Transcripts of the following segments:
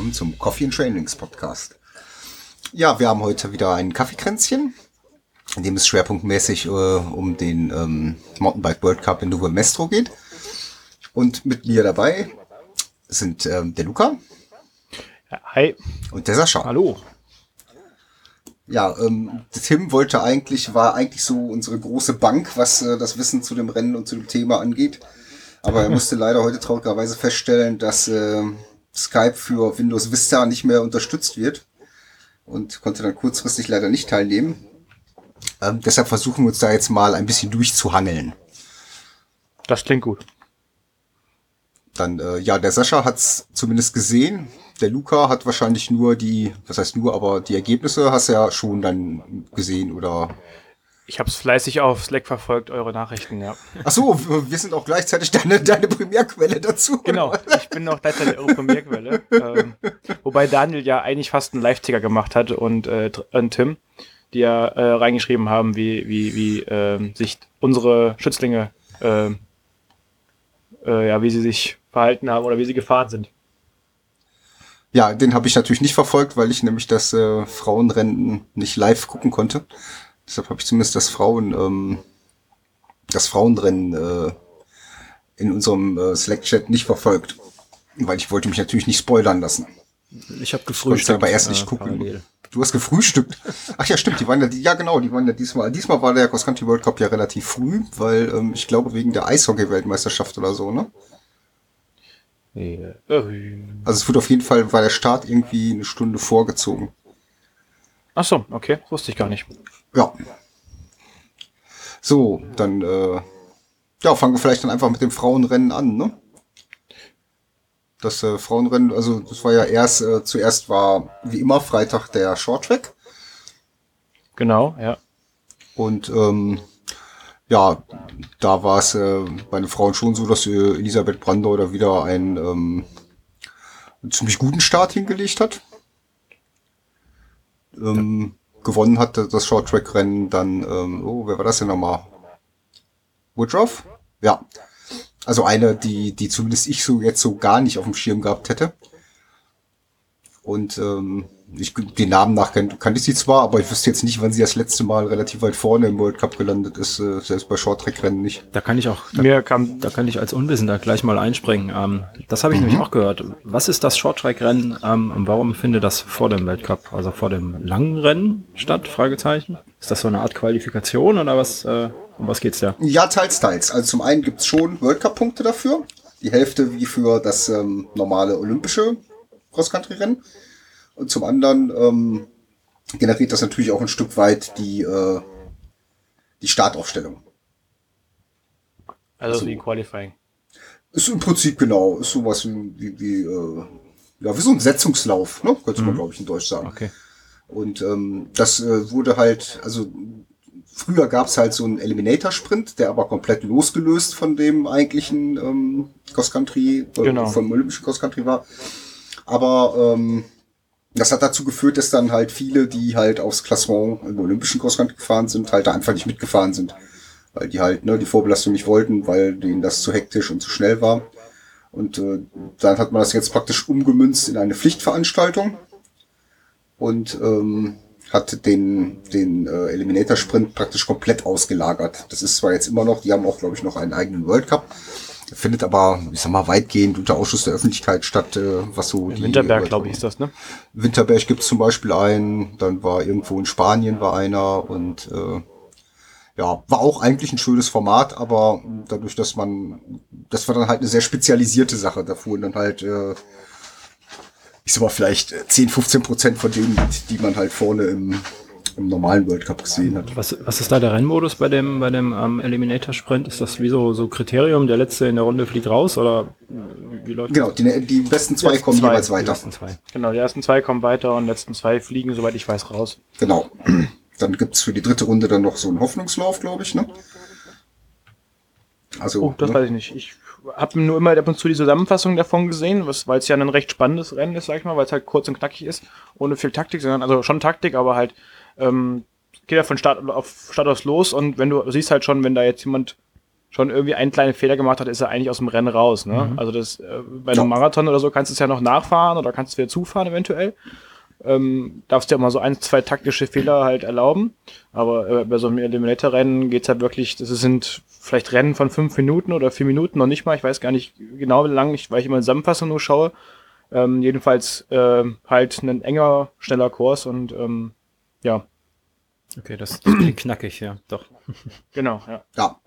willkommen zum Coffee and Trainings Podcast. Ja, wir haben heute wieder ein Kaffeekränzchen, in dem es schwerpunktmäßig äh, um den ähm, Mountainbike World Cup in Nuevo Mestro geht. Und mit mir dabei sind ähm, der Luca. Hi. Und der Sascha. Hallo. Ja, ähm, Tim wollte eigentlich, war eigentlich so unsere große Bank, was äh, das Wissen zu dem Rennen und zu dem Thema angeht. Aber er musste leider heute traurigerweise feststellen, dass äh, Skype für Windows Vista nicht mehr unterstützt wird und konnte dann kurzfristig leider nicht teilnehmen. Ähm, deshalb versuchen wir uns da jetzt mal ein bisschen durchzuhangeln. Das klingt gut. Dann, äh, ja, der Sascha hat's zumindest gesehen. Der Luca hat wahrscheinlich nur die, was heißt nur, aber die Ergebnisse hast du ja schon dann gesehen oder ich habe es fleißig auf Slack verfolgt, eure Nachrichten, ja. Ach so, wir sind auch gleichzeitig deine, deine Primärquelle dazu. Genau, ich bin auch gleichzeitig eure Primärquelle. ähm, wobei Daniel ja eigentlich fast einen Live-Ticker gemacht hat und, äh, und Tim, die ja äh, reingeschrieben haben, wie, wie, wie äh, sich unsere Schützlinge, äh, äh, ja, wie sie sich verhalten haben oder wie sie gefahren sind. Ja, den habe ich natürlich nicht verfolgt, weil ich nämlich das äh, Frauenrennen nicht live gucken konnte. Deshalb habe ich zumindest das Frauen, ähm, das Frauenrennen äh, in unserem äh, Slack-Chat nicht verfolgt. Weil ich wollte mich natürlich nicht spoilern lassen. Ich habe gefrühstückt. aber erst nicht äh, gucken. Parallel. Du hast gefrühstückt. Ach ja, stimmt, die waren ja, ja genau, die waren ja diesmal. Diesmal war der Cross Country World Cup ja relativ früh, weil ähm, ich glaube wegen der Eishockey-Weltmeisterschaft oder so, ne? Ja. Also es wurde auf jeden Fall, war der Start irgendwie eine Stunde vorgezogen. Ach so, okay, wusste ich gar nicht. Ja. So, dann äh, ja, fangen wir vielleicht dann einfach mit dem Frauenrennen an, ne? Das äh, Frauenrennen, also das war ja erst, äh, zuerst war wie immer Freitag der Shorttrack. Genau, ja. Und ähm, ja, da war es äh, bei den Frauen schon so, dass äh, Elisabeth Brandau da wieder einen, ähm, einen ziemlich guten Start hingelegt hat. Ähm, gewonnen hat das Short-Track-Rennen dann, ähm, oh, wer war das denn nochmal? Woodruff? Ja. Also eine, die, die zumindest ich so jetzt so gar nicht auf dem Schirm gehabt hätte. Und ähm, ich, den Namen nach kann, kannte ich sie zwar, aber ich wüsste jetzt nicht, wann sie das letzte Mal relativ weit vorne im World Cup gelandet ist, äh, selbst bei Short-Track-Rennen nicht. Da kann ich auch, da, Mir kam, da kann ich als Unwissender gleich mal einspringen. Ähm, das habe ich mhm. nämlich auch gehört. Was ist das Short-Track-Rennen ähm, und warum findet das vor dem Weltcup, also vor dem langen Rennen statt? Fragezeichen. Ist das so eine Art Qualifikation oder was? Äh, um was geht's da? Ja, teils, teils. Also zum einen gibt's schon World Cup-Punkte dafür. Die Hälfte wie für das ähm, normale olympische Cross-Country-Rennen. Und zum anderen ähm, generiert das natürlich auch ein Stück weit die, äh, die Startaufstellung. Also, also wie Qualifying. Ist im Prinzip genau, ist sowas wie, wie, wie äh, ja, wie so ein Setzungslauf, ne? Könnte mhm. man, glaube ich, in Deutsch sagen. Okay. Und ähm, das äh, wurde halt, also früher gab es halt so einen Eliminator-Sprint, der aber komplett losgelöst von dem eigentlichen ähm, Cross-Country, äh, genau. vom olympischen Cross-Country war. Aber ähm, das hat dazu geführt, dass dann halt viele, die halt aufs Klassement im olympischen Crosscountry gefahren sind, halt da einfach nicht mitgefahren sind. Weil die halt ne, die Vorbelastung nicht wollten, weil denen das zu hektisch und zu schnell war. Und äh, dann hat man das jetzt praktisch umgemünzt in eine Pflichtveranstaltung und ähm, hat den, den äh, Eliminator-Sprint praktisch komplett ausgelagert. Das ist zwar jetzt immer noch, die haben auch, glaube ich, noch einen eigenen World Cup, findet aber, ich sag mal, weitgehend unter Ausschuss der Öffentlichkeit statt, äh, was so in die... Winterberg, glaube ich, ist das, ne? Winterberg gibt's zum Beispiel einen, dann war irgendwo in Spanien war einer und äh, ja, war auch eigentlich ein schönes Format, aber dadurch, dass man, das war dann halt eine sehr spezialisierte Sache. Da fuhren dann halt, äh, ich sag mal, vielleicht 10, 15 Prozent von denen, die man halt vorne im, im normalen World Cup gesehen hat. Was, was ist da der Rennmodus bei dem, bei dem ähm, Eliminator Sprint? Ist das wie so, so Kriterium, der letzte in der Runde fliegt raus oder wie läuft Genau, die, die besten zwei die kommen zwei, jeweils weiter. Zwei. Genau, die ersten zwei kommen weiter und die letzten zwei fliegen, soweit ich weiß, raus. Genau. Dann gibt's für die dritte Runde dann noch so einen Hoffnungslauf, glaube ich, ne? Also, oh, das ne? weiß ich nicht. Ich habe nur immer ab und zu die Zusammenfassung davon gesehen, weil es ja ein recht spannendes Rennen ist, sag ich mal, weil es halt kurz und knackig ist, ohne viel Taktik, sondern also schon Taktik, aber halt ähm, geht ja von Start auf Start aus los und wenn du siehst halt schon, wenn da jetzt jemand schon irgendwie einen kleinen Fehler gemacht hat, ist er eigentlich aus dem Rennen raus. Ne? Mhm. Also das äh, bei einem Marathon oder so kannst du es ja noch nachfahren oder kannst du wieder zufahren eventuell. Ähm, darfst dir mal so ein, zwei taktische Fehler halt erlauben. Aber äh, bei so einem Eliminator-Rennen geht's halt wirklich, das sind vielleicht Rennen von fünf Minuten oder vier Minuten, noch nicht mal. Ich weiß gar nicht genau, wie lang, ich, weil ich immer in Zusammenfassung nur schaue. Ähm, jedenfalls äh, halt ein enger, schneller Kurs und ähm, ja. Okay, das, klingt knackig, ja, doch. Genau, ja. Ja.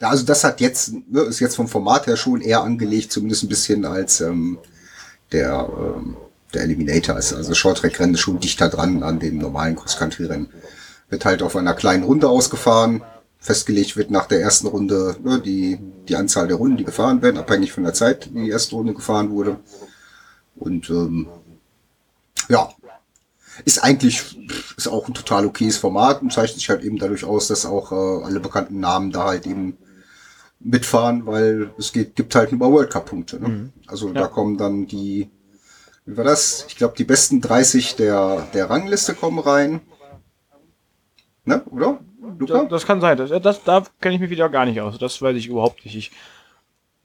Ja, also das hat jetzt, ne, ist jetzt vom Format her schon eher angelegt, zumindest ein bisschen als ähm, der, ähm, der Eliminator ist. Also Short-Track-Rennen ist schon dichter dran an dem normalen Cross-Country-Rennen. Wird halt auf einer kleinen Runde ausgefahren. Festgelegt wird nach der ersten Runde ne, die, die Anzahl der Runden, die gefahren werden, abhängig von der Zeit, die die erste Runde gefahren wurde. Und ähm, ja, ist eigentlich ist auch ein total okayes Format und zeichnet sich halt eben dadurch aus, dass auch äh, alle bekannten Namen da halt eben mitfahren, weil es geht, gibt halt nur World Cup Punkte. Ne? Mhm. Also ja. da kommen dann die, wie war das? Ich glaube, die besten 30 der, der Rangliste kommen rein. Ne, oder? Luca? Das, das kann sein. Das, das, da kenne ich mich wieder gar nicht aus. Das weiß ich überhaupt nicht. Ich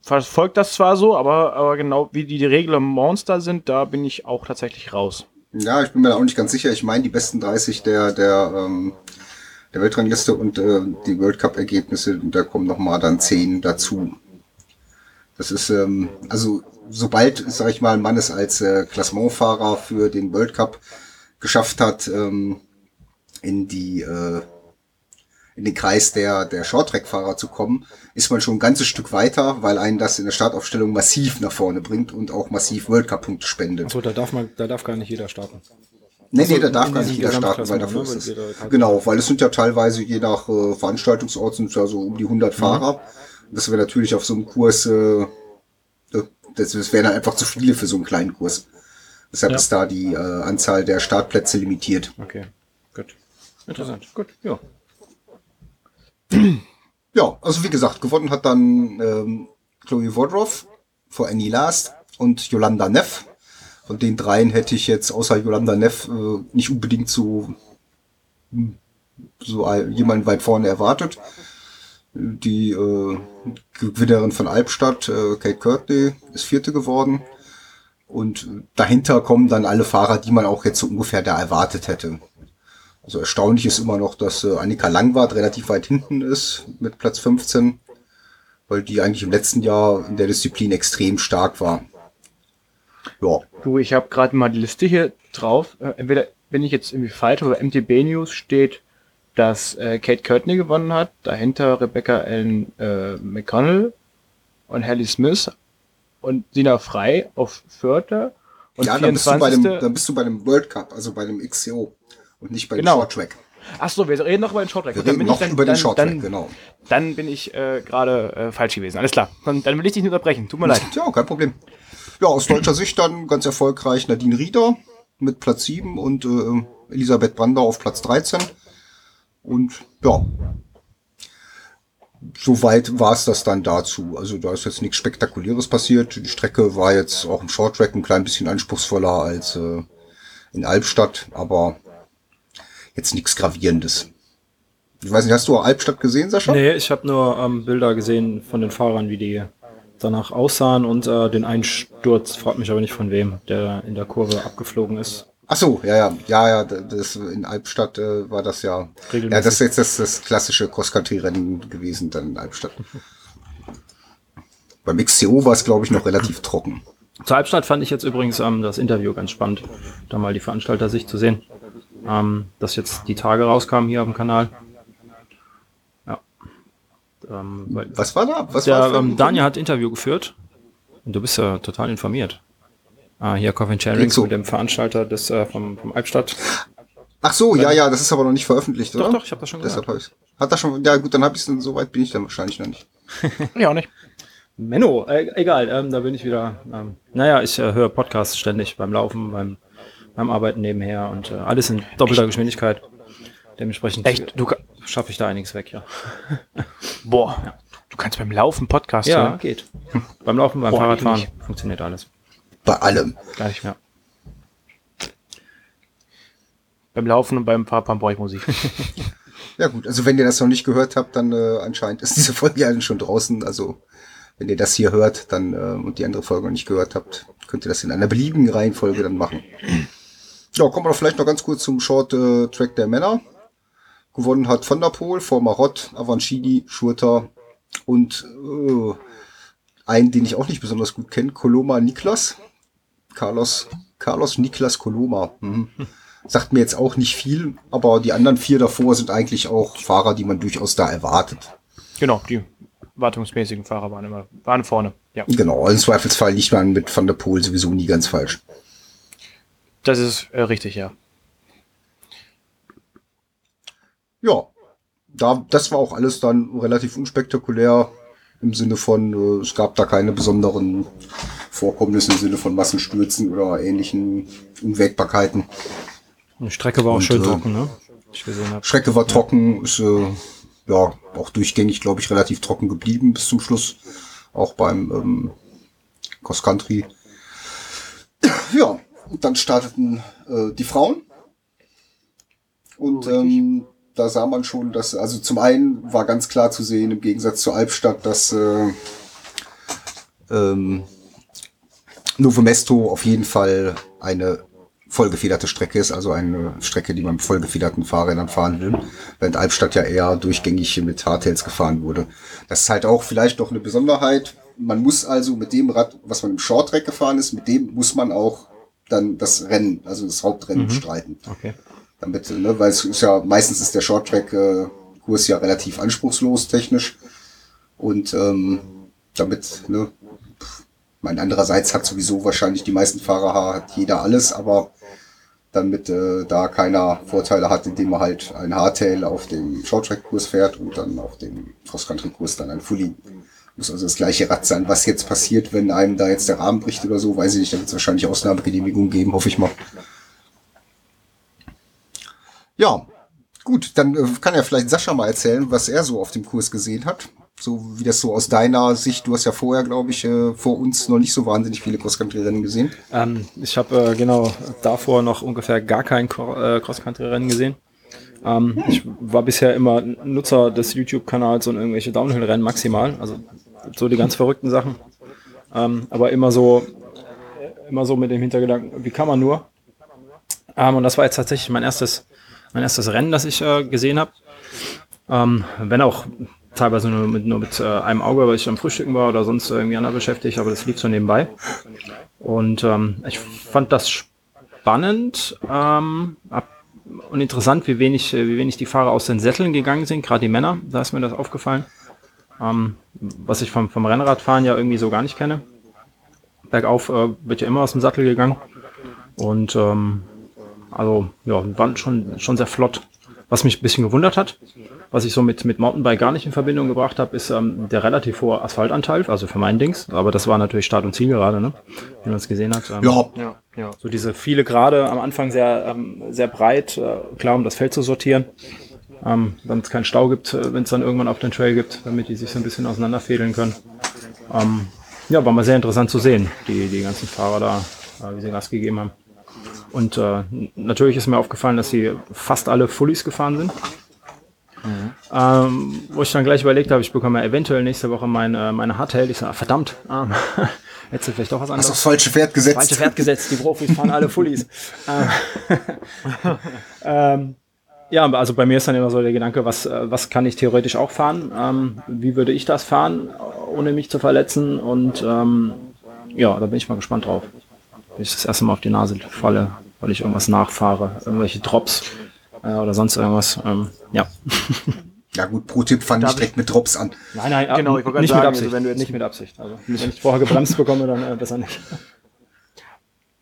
verfolge das zwar so, aber, aber genau wie die, die Regeln Monster sind, da bin ich auch tatsächlich raus. Ja, ich bin mir da auch nicht ganz sicher. Ich meine, die besten 30 der, der ähm, der Weltrangliste und äh, die World Cup Ergebnisse, da kommen nochmal dann zehn dazu. Das ist, ähm, also sobald, sag ich mal, ein Mann es als äh, Klassementfahrer für den World Cup geschafft hat, ähm, in die äh, in den Kreis der, der Shorttrack-Fahrer zu kommen, ist man schon ein ganzes Stück weiter, weil einen das in der Startaufstellung massiv nach vorne bringt und auch massiv World Cup-Punkte spendet. Also da darf man, da darf gar nicht jeder starten. Nee, nee, da darf gar nicht jeder starten, weil dafür ist es. Genau, weil es sind ja teilweise je nach äh, Veranstaltungsort sind ja so um die 100 mhm. Fahrer. Das wäre natürlich auf so einem Kurs, äh, das, das wären dann einfach zu viele für so einen kleinen Kurs. Deshalb ja. ist da die äh, Anzahl der Startplätze limitiert. Okay, gut. Interessant. Gut, ja. Ja, also wie gesagt, gewonnen hat dann ähm, Chloe Wodroff vor Annie Last und Yolanda Neff von den dreien hätte ich jetzt außer Yolanda Neff äh, nicht unbedingt so, so jemanden weit vorne erwartet. Die äh, Gewinnerin von Albstadt, äh, Kate Courtney, ist vierte geworden. Und dahinter kommen dann alle Fahrer, die man auch jetzt so ungefähr da erwartet hätte. Also erstaunlich ist immer noch, dass äh, Annika Langwart relativ weit hinten ist mit Platz 15, weil die eigentlich im letzten Jahr in der Disziplin extrem stark war. Ja. Du, ich habe gerade mal die Liste hier drauf. Äh, entweder bin ich jetzt irgendwie falsch, aber MTB News steht, dass äh, Kate Courtney gewonnen hat, dahinter Rebecca Ellen äh, McConnell und Hallie Smith und Sina Frei auf Vierter. Und ja, dann bist, du bei dem, dann bist du bei dem World Cup, also bei dem XCO und nicht bei genau. dem Short Track. Ach so, wir reden noch über den Short Track. Wir reden noch dann, über den Short Track, genau. Dann bin ich äh, gerade äh, falsch gewesen. Alles klar. Dann, dann will ich dich nicht unterbrechen. Tut mir leid. Ja, kein Problem. Ja, aus deutscher Sicht dann ganz erfolgreich Nadine Rieder mit Platz 7 und äh, Elisabeth Brandau auf Platz 13. Und ja, soweit war es das dann dazu. Also da ist jetzt nichts Spektakuläres passiert. Die Strecke war jetzt auch im Shorttrack ein klein bisschen anspruchsvoller als äh, in Albstadt, aber jetzt nichts Gravierendes. Ich weiß nicht, hast du Albstadt gesehen, Sascha? Nee, ich habe nur ähm, Bilder gesehen von den Fahrern, wie die danach aussahen und äh, den Einsturz, fragt mich aber nicht von wem, der in der Kurve abgeflogen ist. Ach so, ja, ja, ja, ja, das in Albstadt äh, war das ja. Ja, das ist jetzt das, das klassische Cross-Country-Rennen gewesen dann in Albstadt. Beim XCO war es, glaube ich, noch relativ trocken. Zur Albstadt fand ich jetzt übrigens ähm, das Interview ganz spannend, da mal die Veranstalter sich zu sehen. Ähm, dass jetzt die Tage rauskamen hier auf dem Kanal. Ähm, Was war da? Was der, war ähm, Daniel hat Interview geführt. Und du bist ja total informiert. Ah, hier Coffin Sharing so. mit dem Veranstalter des äh, vom, vom Albstadt. Ach so, ja, ja, das ist aber noch nicht veröffentlicht, oder? Doch, doch, ich habe das schon Deshalb gehört. Ich, hat das schon, ja gut, dann habe ich es, so weit bin ich dann wahrscheinlich noch nicht. ja, auch nicht. Menno, äh, egal, ähm, da bin ich wieder. Ähm, naja, ich äh, höre Podcasts ständig beim Laufen, beim, beim Arbeiten nebenher und äh, alles in doppelter Echt? Geschwindigkeit. Dementsprechend Echt? Du schaffe ich da einiges weg, ja. Boah, ja. du kannst beim Laufen Podcast ja, hören? geht. beim Laufen, beim Boah, Fahrradfahren funktioniert alles. Bei allem. Gar nicht mehr. Beim Laufen und beim Fahrradfahren brauche ich Musik. Ja gut, also wenn ihr das noch nicht gehört habt, dann äh, anscheinend ist diese Folge ja schon draußen. Also wenn ihr das hier hört, dann äh, und die andere Folge noch nicht gehört habt, könnt ihr das in einer beliebigen Reihenfolge dann machen. Ja, kommen wir vielleicht noch ganz kurz zum Short äh, Track der Männer. Gewonnen hat Van der Poel vor Marott, Avanchidi, Schurter und äh, einen, den ich auch nicht besonders gut kenne, Coloma Niklas. Carlos, Carlos Niklas Coloma. Mhm. Sagt mir jetzt auch nicht viel, aber die anderen vier davor sind eigentlich auch Fahrer, die man durchaus da erwartet. Genau, die wartungsmäßigen Fahrer waren immer, waren vorne. Ja. Genau, im Zweifelsfall nicht mal mit Van der Poel sowieso nie ganz falsch. Das ist äh, richtig, ja. Ja, da, das war auch alles dann relativ unspektakulär im Sinne von, äh, es gab da keine besonderen Vorkommnisse im Sinne von Massenstürzen oder ähnlichen Unwägbarkeiten. Die Strecke war auch Und, schön äh, trocken, ne? Ich gesehen hab. Strecke war ja. trocken, ist äh, ja auch durchgängig, glaube ich, relativ trocken geblieben bis zum Schluss. Auch beim ähm, Cross Country. Ja, und dann starteten äh, die Frauen. Und ähm, da sah man schon, dass, also zum einen war ganz klar zu sehen, im Gegensatz zur Albstadt, dass äh, ähm, Novo Mesto auf jeden Fall eine vollgefederte Strecke ist, also eine Strecke, die man mit vollgefederten Fahrrädern fahren will, während Albstadt ja eher durchgängig mit Hardtails gefahren wurde. Das ist halt auch vielleicht noch eine Besonderheit. Man muss also mit dem Rad, was man im Shorttrack gefahren ist, mit dem muss man auch dann das Rennen, also das Hauptrennen mhm. bestreiten. Okay damit, ne, weil es ist ja meistens ist der Shorttrack-Kurs ja relativ anspruchslos technisch und ähm, damit, ne, mein andererseits hat sowieso wahrscheinlich die meisten Fahrer hat jeder alles, aber damit äh, da keiner Vorteile hat, indem man halt ein Hardtail auf dem Shorttrack-Kurs fährt und dann auf dem Cross-Country-Kurs dann ein Fully. Muss also das gleiche Rad sein. Was jetzt passiert, wenn einem da jetzt der Rahmen bricht oder so, weiß ich nicht. Da wird es wahrscheinlich Ausnahmegenehmigung geben, hoffe ich mal. Ja, gut, dann äh, kann ja vielleicht Sascha mal erzählen, was er so auf dem Kurs gesehen hat. So wie das so aus deiner Sicht, du hast ja vorher, glaube ich, äh, vor uns noch nicht so wahnsinnig viele Cross-Country-Rennen gesehen. Ähm, ich habe äh, genau davor noch ungefähr gar kein äh, Cross-Country-Rennen gesehen. Ähm, ich war bisher immer Nutzer des YouTube-Kanals und irgendwelche Downhill-Rennen maximal, also so die ganz verrückten Sachen. Ähm, aber immer so, immer so mit dem Hintergedanken, wie kann man nur? Ähm, und das war jetzt tatsächlich mein erstes mein erstes Rennen, das ich äh, gesehen habe. Ähm, wenn auch teilweise nur mit, nur mit äh, einem Auge, weil ich am Frühstücken war oder sonst irgendwie anders beschäftigt, aber das lief so nebenbei. Und ähm, ich fand das spannend ähm, ab, und interessant, wie wenig, wie wenig die Fahrer aus den Sätteln gegangen sind, gerade die Männer, da ist mir das aufgefallen. Ähm, was ich vom, vom Rennradfahren ja irgendwie so gar nicht kenne. Bergauf äh, wird ja immer aus dem Sattel gegangen. Und ähm, also ja, waren schon, schon sehr flott. Was mich ein bisschen gewundert hat, was ich so mit, mit Mountainbike gar nicht in Verbindung gebracht habe, ist ähm, der relativ hohe Asphaltanteil, also für mein Dings. Aber das war natürlich Start und Ziel gerade, ne? Wie man es gesehen hat. Ähm, ja. ja. Ja. So diese viele Gerade am Anfang sehr, ähm, sehr breit, äh, klar, um das Feld zu sortieren. Ähm, damit es keinen Stau gibt, äh, wenn es dann irgendwann auf den Trail gibt, damit die sich so ein bisschen auseinanderfädeln können. Ähm, ja, war mal sehr interessant zu sehen, die, die ganzen Fahrer da, äh, wie sie Gas gegeben haben. Und äh, natürlich ist mir aufgefallen, dass sie fast alle Fullies gefahren sind. Mhm. Ähm, wo ich dann gleich überlegt habe, ich bekomme eventuell nächste Woche meine, meine Hardtail. Ich sage, ah, verdammt, ah, hättest du vielleicht doch was anderes. Hast das falsche Pferd gesetzt. Das falsche Pferd gesetzt, die Profis fahren alle Fullies. ähm, ja, also bei mir ist dann immer so der Gedanke, was, äh, was kann ich theoretisch auch fahren? Ähm, wie würde ich das fahren, ohne mich zu verletzen? Und ähm, ja, da bin ich mal gespannt drauf. Wenn ich das erste Mal auf die Nase falle, weil ich irgendwas nachfahre, irgendwelche Drops äh, oder sonst irgendwas. Ähm, ja. Ja gut, pro Tipp fange ich direkt mit Drops an. Nein, nein, genau, ich nicht sagen, mit Absicht. Also wenn du jetzt nicht mit Absicht. Also wenn ich vorher gebremst bekomme, dann äh, besser nicht.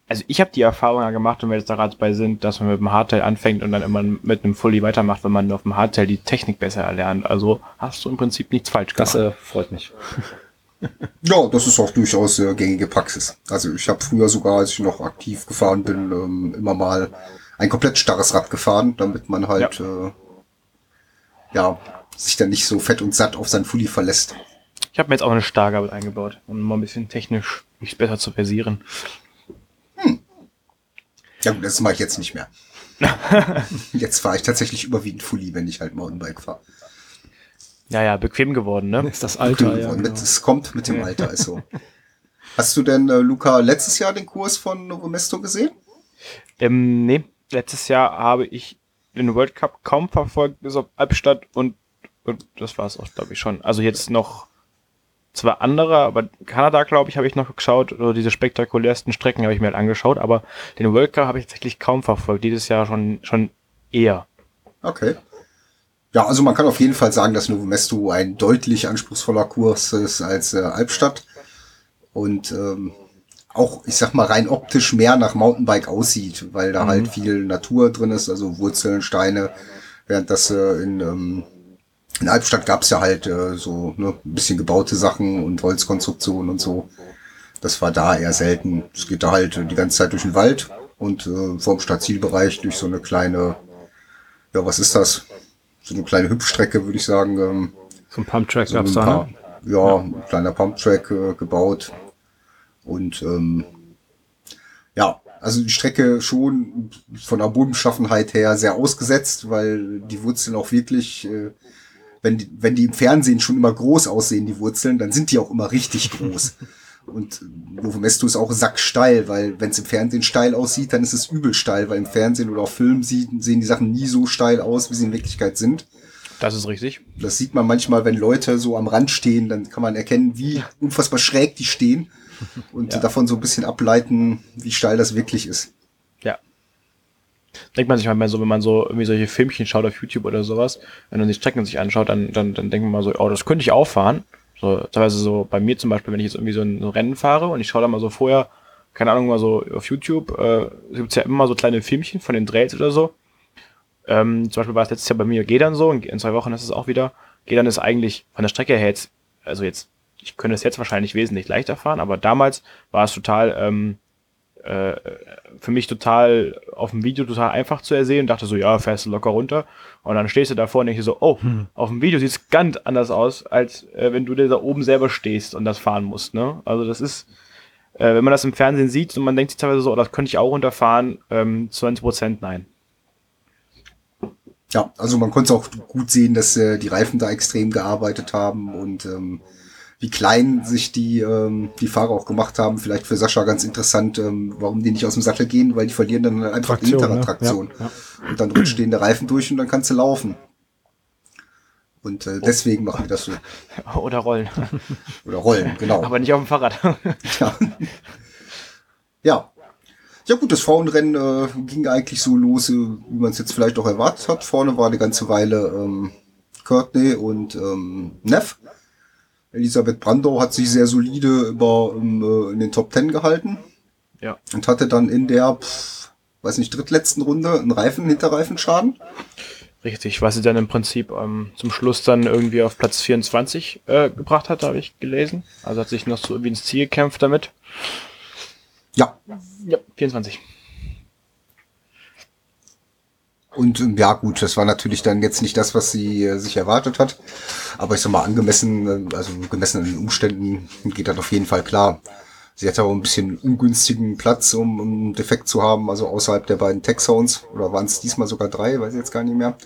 Also ich habe die Erfahrung ja gemacht, wenn wir jetzt da gerade bei sind, dass man mit dem Hardtail anfängt und dann immer mit einem Fully weitermacht, wenn man auf dem Hardtail die Technik besser erlernt. Also hast du im Prinzip nichts falsch gemacht. Das äh, freut mich. Ja, das ist auch durchaus äh, gängige Praxis. Also ich habe früher sogar, als ich noch aktiv gefahren bin, ähm, immer mal ein komplett starres Rad gefahren, damit man halt ja. Äh, ja sich dann nicht so fett und satt auf sein Fully verlässt. Ich habe mir jetzt auch eine Stargabel eingebaut, um mal ein bisschen technisch mich besser zu versieren. Hm. Ja gut, das mache ich jetzt nicht mehr. Jetzt fahre ich tatsächlich überwiegend Fully, wenn ich halt Mountainbike fahre. Ja, ja, bequem geworden, ne? Ist das Alter, ja. Genau. Es kommt mit dem Alter, ist so. Hast du denn, äh, Luca, letztes Jahr den Kurs von Novomesto gesehen? Ähm, nee, letztes Jahr habe ich den World Cup kaum verfolgt, bis auf Albstadt und, und das war es auch, glaube ich, schon. Also jetzt noch zwei andere, aber Kanada, glaube ich, habe ich noch geschaut, oder diese spektakulärsten Strecken habe ich mir halt angeschaut, aber den World Cup habe ich tatsächlich kaum verfolgt, dieses Jahr schon, schon eher. Okay. Ja, also man kann auf jeden Fall sagen, dass Novo Mesto ein deutlich anspruchsvoller Kurs ist als äh, Albstadt und ähm, auch, ich sag mal, rein optisch mehr nach Mountainbike aussieht, weil da halt mhm. halt viel Natur drin ist, also Wurzeln, Steine, während das äh, in, ähm, in Albstadt gab's ja halt äh, so ne, ein bisschen gebaute Sachen und Holzkonstruktionen und so. Das war da eher selten. Es geht da halt die ganze Zeit durch den Wald und äh, vom Stadtzielbereich durch so eine kleine, ja, was ist das? So eine kleine Hüpfstrecke, würde ich sagen. Ähm, so ein Pumptrack so gab's da, ne? Ja, ein kleiner Pumptrack äh, gebaut. Und ähm, ja, also die Strecke schon von der Bodenschaffenheit her sehr ausgesetzt, weil die Wurzeln auch wirklich, äh, wenn, die, wenn die im Fernsehen schon immer groß aussehen, die Wurzeln, dann sind die auch immer richtig groß. Und Mesto ist auch sacksteil, weil wenn es im Fernsehen steil aussieht, dann ist es übel steil, weil im Fernsehen oder auf Film sehen, sehen die Sachen nie so steil aus, wie sie in Wirklichkeit sind. Das ist richtig. Das sieht man manchmal, wenn Leute so am Rand stehen, dann kann man erkennen, wie unfassbar schräg die stehen und ja. davon so ein bisschen ableiten, wie steil das wirklich ist. Ja. Denkt man sich mal so, wenn man so irgendwie solche Filmchen schaut auf YouTube oder sowas, wenn man die Strecken sich anschaut, dann, dann, dann denkt man mal so, oh, das könnte ich auch fahren. So, teilweise so bei mir zum Beispiel, wenn ich jetzt irgendwie so ein, Rennen fahre und ich schaue da mal so vorher, keine Ahnung, mal so auf YouTube, äh, gibt's ja immer so kleine Filmchen von den Trails oder so. Ähm, zum Beispiel war es letztes Jahr bei mir Gedern so, in, zwei Wochen ist es auch wieder. Gedern ist eigentlich von der Strecke her jetzt, also jetzt, ich könnte es jetzt wahrscheinlich wesentlich leichter fahren, aber damals war es total, ähm, äh, für mich total auf dem Video total einfach zu ersehen und dachte so, ja, fährst du locker runter. Und dann stehst du davor und denkst so, oh, hm. auf dem Video sieht es ganz anders aus, als äh, wenn du da oben selber stehst und das fahren musst. Ne? Also das ist, äh, wenn man das im Fernsehen sieht und man denkt sich teilweise so, oh, das könnte ich auch runterfahren, ähm, 20 Prozent nein. Ja, also man konnte auch gut sehen, dass äh, die Reifen da extrem gearbeitet haben und ähm, wie klein sich die, ähm, die Fahrer auch gemacht haben. Vielleicht für Sascha ganz interessant, ähm, warum die nicht aus dem Sattel gehen, weil die verlieren dann einfach Traktion, die hintere Traktion. Ja, ja. Und dann rutscht denen der Reifen durch und dann kannst du laufen. Und äh, deswegen machen die das so. Oder rollen. Oder rollen, genau. Aber nicht auf dem Fahrrad. ja. ja. Ja gut, das Frauenrennen äh, ging eigentlich so los, äh, wie man es jetzt vielleicht auch erwartet hat. Vorne war eine ganze Weile ähm, Courtney und ähm, Neff. Elisabeth Brandau hat sich sehr solide über, um, äh, in den Top Ten gehalten. Ja. Und hatte dann in der, pff, weiß nicht, drittletzten Runde einen Reifen, Hinterreifenschaden. Richtig, was sie dann im Prinzip ähm, zum Schluss dann irgendwie auf Platz 24 äh, gebracht hat, habe ich gelesen. Also hat sich noch so irgendwie ins Ziel gekämpft damit. Ja. Ja, 24. Und ähm, ja, gut, das war natürlich dann jetzt nicht das, was sie äh, sich erwartet hat. Aber ich sag mal, angemessen, äh, also gemessen an den Umständen geht das auf jeden Fall klar. Sie hatte auch ein bisschen ungünstigen Platz, um, um einen Defekt zu haben, also außerhalb der beiden Tech Zones. Oder waren es diesmal sogar drei, weiß ich jetzt gar nicht mehr.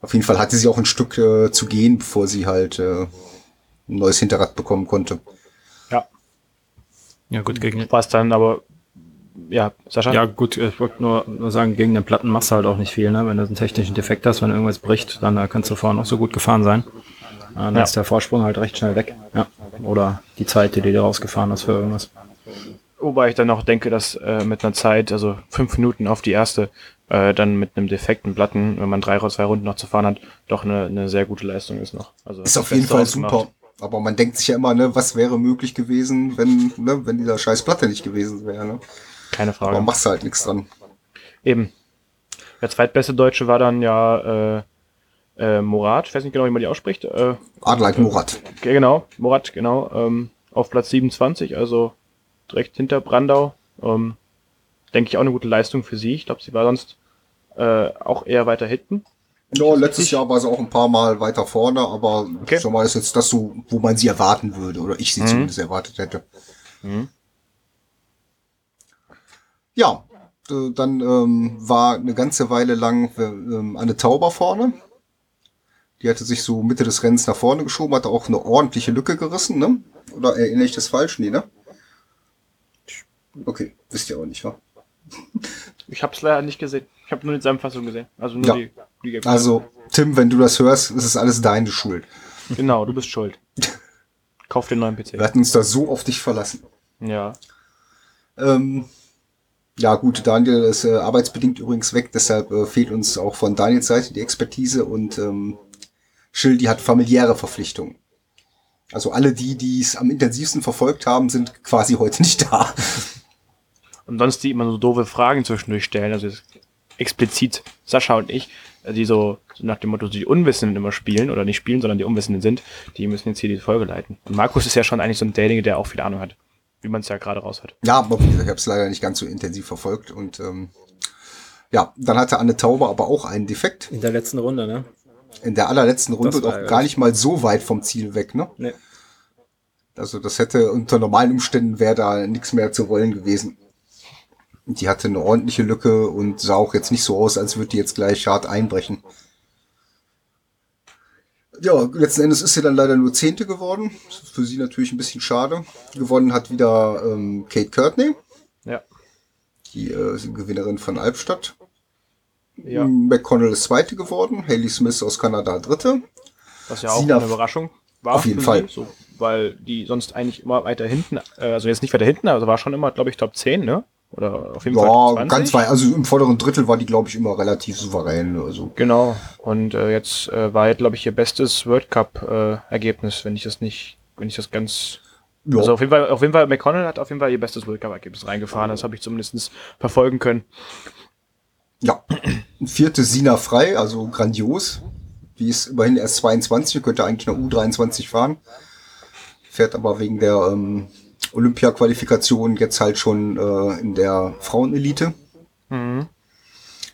Auf jeden Fall hatte sie auch ein Stück äh, zu gehen, bevor sie halt äh, ein neues Hinterrad bekommen konnte. Ja. Ja, gut, gegen. Was dann aber ja, Sascha? Ja, gut, ich wollte nur, nur sagen, gegen den Platten machst du halt auch nicht viel, ne? Wenn du einen technischen Defekt hast, wenn irgendwas bricht, dann äh, kannst du vorher noch so gut gefahren sein. Äh, dann ja. ist der Vorsprung halt recht schnell weg. Ja. Oder die Zeit, die du dir rausgefahren hast für irgendwas. Wobei ich dann auch denke, dass äh, mit einer Zeit, also fünf Minuten auf die erste, äh, dann mit einem defekten Platten, wenn man drei oder zwei Runden noch zu fahren hat, doch eine, eine sehr gute Leistung ist noch. Also ist auf jeden Fall super. Aber man denkt sich ja immer, ne, was wäre möglich gewesen, wenn, ne, wenn dieser scheiß Platte nicht gewesen wäre. Ne? Keine Frage. Aber machst halt nichts dran. Eben. Der zweitbeste Deutsche war dann ja äh, äh, Morat, ich weiß nicht genau, wie man die ausspricht. Äh, Adleit Morat. Äh, genau, Morat, genau. Ähm, auf Platz 27, also direkt hinter Brandau. Ähm, denke ich auch eine gute Leistung für sie. Ich glaube, sie war sonst äh, auch eher weiter hinten. Ja, letztes Jahr war sie auch ein paar Mal weiter vorne, aber okay. schon mal ist jetzt das so, wo man sie erwarten würde, oder ich sie mhm. zumindest erwartet hätte. Mhm. Ja, dann ähm, war eine ganze Weile lang äh, ähm, Anne Tauber vorne. Die hatte sich so Mitte des Rennens nach vorne geschoben, hatte auch eine ordentliche Lücke gerissen, ne? Oder erinnere ich das falsch? Nee, ne? Okay, wisst ihr auch nicht, wa? Ich habe es leider nicht gesehen. Ich habe nur die Zusammenfassung gesehen. Also nur ja. die, die Also, Tim, wenn du das hörst, ist es alles deine Schuld. Genau, du bist schuld. Kauf den neuen PC. Wir hatten uns da so auf dich verlassen. Ja. Ähm, ja, gut, Daniel ist äh, arbeitsbedingt übrigens weg, deshalb äh, fehlt uns auch von Daniels Seite die Expertise und ähm, Schill, die hat familiäre Verpflichtungen. Also alle die, die es am intensivsten verfolgt haben, sind quasi heute nicht da. Und sonst die immer so doofe Fragen zwischendurch stellen, also explizit Sascha und ich, äh, die so, so nach dem Motto, die Unwissenden immer spielen oder nicht spielen, sondern die Unwissenden sind, die müssen jetzt hier die Folge leiten. Und Markus ist ja schon eigentlich so ein derjenige, der auch viel Ahnung hat, wie man es ja gerade raus hat. Ja, aber ich habe es leider nicht ganz so intensiv verfolgt und ähm, ja, dann hatte Anne Tauber aber auch einen Defekt. In der letzten Runde, ne? In der allerletzten Runde und auch gar nicht mal so weit vom Ziel weg, ne? Nee. Also das hätte unter normalen Umständen wäre da nichts mehr zu wollen gewesen. Die hatte eine ordentliche Lücke und sah auch jetzt nicht so aus, als würde die jetzt gleich hart einbrechen. Ja, letzten Endes ist sie dann leider nur Zehnte geworden. Für sie natürlich ein bisschen schade. Gewonnen hat wieder ähm, Kate Courtney. Ja. Die äh, Gewinnerin von Albstadt. Ja. McConnell ist Zweite geworden. Haley Smith aus Kanada Dritte. Was ja auch Sina eine Überraschung war. Auf jeden Fall. So, weil die sonst eigentlich immer weiter hinten, äh, also jetzt nicht weiter hinten, also war schon immer, glaube ich, Top 10, ne? Oder auf jeden ja, Fall 20. ganz weit. Also im vorderen Drittel war die, glaube ich, immer relativ souverän. Also. Genau. Und äh, jetzt äh, war, glaube ich, ihr bestes World Cup-Ergebnis, äh, wenn ich das nicht, wenn ich das ganz. Ja. Also auf jeden Fall, auf jeden Fall, McConnell hat auf jeden Fall ihr bestes World Cup-Ergebnis reingefahren. Das habe ich zumindest verfolgen können. Ja. Vierte Sina frei, also grandios. Die ist immerhin erst 22, könnte eigentlich noch U23 fahren. Fährt aber wegen der ähm, Olympia-Qualifikation jetzt halt schon äh, in der Frauenelite. Mhm.